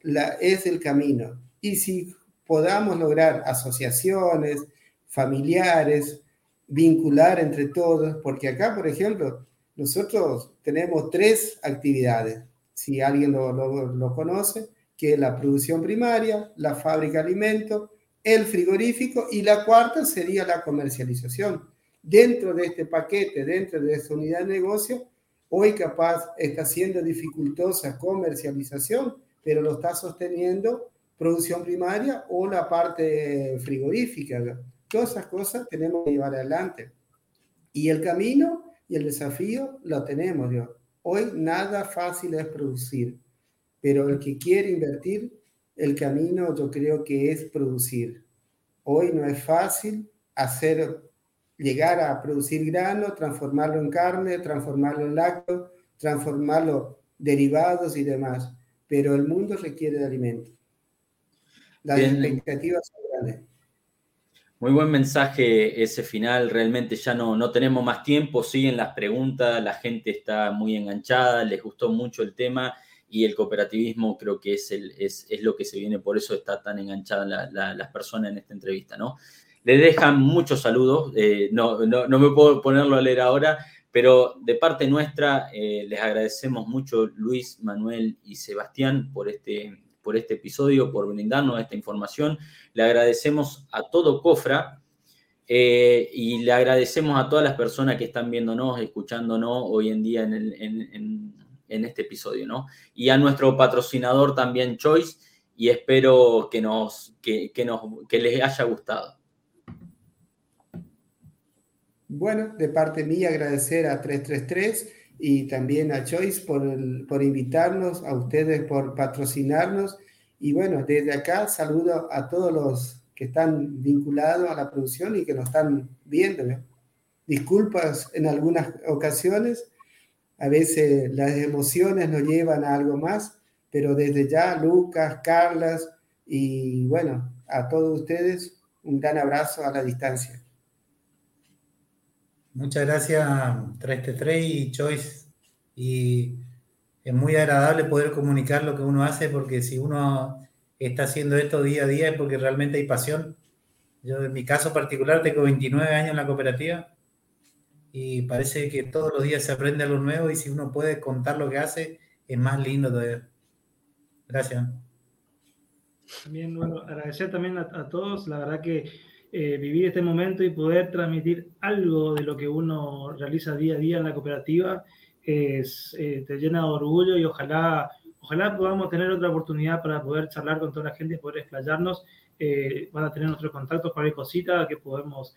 la, es el camino. Y si podamos lograr asociaciones, familiares, vincular entre todos, porque acá, por ejemplo, nosotros tenemos tres actividades, si alguien lo, conoce, que es la producción primaria, la fábrica de alimentos, el frigorífico y la cuarta sería la comercialización. Dentro de este paquete, dentro de esta unidad de negocio, hoy capaz está siendo dificultosa comercialización, pero lo está sosteniendo producción primaria o la parte frigorífica. Todas esas cosas tenemos que llevar adelante. Y el camino y el desafío lo tenemos. Hoy nada fácil es producir, pero el que quiere invertir, el camino yo creo que es producir. Hoy no es fácil hacer, llegar a producir grano, transformarlo en carne, transformarlo en lácteos, transformarlo derivados y demás, pero el mundo requiere de alimentos. Las expectativas son grandes. Muy buen mensaje ese final, realmente ya no, no tenemos más tiempo, siguen las preguntas, la gente está muy enganchada, les gustó mucho el tema y el cooperativismo creo que es, el, es, lo que se viene, por eso está tan enganchada las personas en esta entrevista, ¿no? Le dejan muchos saludos, eh, no, no, no, me puedo ponerlo a leer ahora, pero de parte nuestra eh, les agradecemos mucho Luis, Manuel y Sebastián por este por este episodio, por brindarnos esta información. Le agradecemos a todo Cofra eh, y le agradecemos a todas las personas que están viéndonos, escuchándonos hoy en día en, este episodio, ¿no? Y a nuestro patrocinador también, Choice, y espero que, nos, que, nos, que les haya gustado. Bueno, de parte mía agradecer a 333 y también a Choice por, por invitarnos, a ustedes por patrocinarnos. Y bueno, desde acá saludo a todos los que están vinculados a la producción y que nos están viendo. Disculpas en algunas ocasiones, a veces las emociones nos llevan a algo más, pero desde ya, Lucas, Carlas y bueno, a todos ustedes, un gran abrazo a la distancia. Muchas gracias 3T3 y Choice. Y es muy agradable poder comunicar lo que uno hace porque si uno está haciendo esto día a día es porque realmente hay pasión. Yo en mi caso particular tengo 29 años en la cooperativa y parece que todos los días se aprende algo nuevo y si uno puede contar lo que hace es más lindo todavía. Gracias. También, bueno, agradecer también a todos. La verdad que eh, vivir este momento y poder transmitir algo de lo que uno realiza día a día en la cooperativa es, eh, te llena de orgullo y ojalá, ojalá podamos tener otra oportunidad para poder charlar con toda la gente poder explayarnos. Eh, van a tener nuestros contactos, cualquier cosita que podemos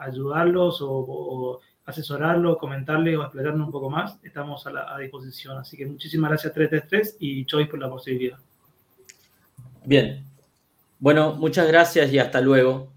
ayudarlos o, asesorarlos, comentarles o explayarnos un poco más. Estamos a, a disposición. Así que muchísimas gracias 333 y Choice por la posibilidad. Bien. Bueno, muchas gracias y hasta luego.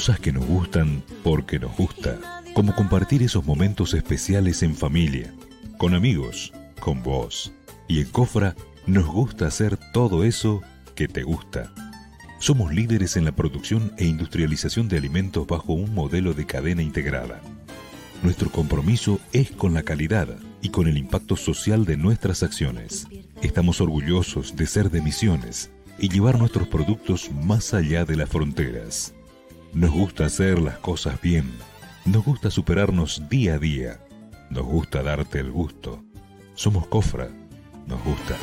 Cosas que nos gustan porque nos gusta, como compartir esos momentos especiales en familia, con amigos, con vos. Y en Cofra nos gusta hacer todo eso que te gusta. Somos líderes en la producción e industrialización de alimentos bajo un modelo de cadena integrada. Nuestro compromiso es con la calidad y con el impacto social de nuestras acciones. Estamos orgullosos de ser de misiones y llevar nuestros productos más allá de las fronteras. Nos gusta hacer las cosas bien. Nos gusta superarnos día a día. Nos gusta darte el gusto. Somos Cofra. Nos gusta.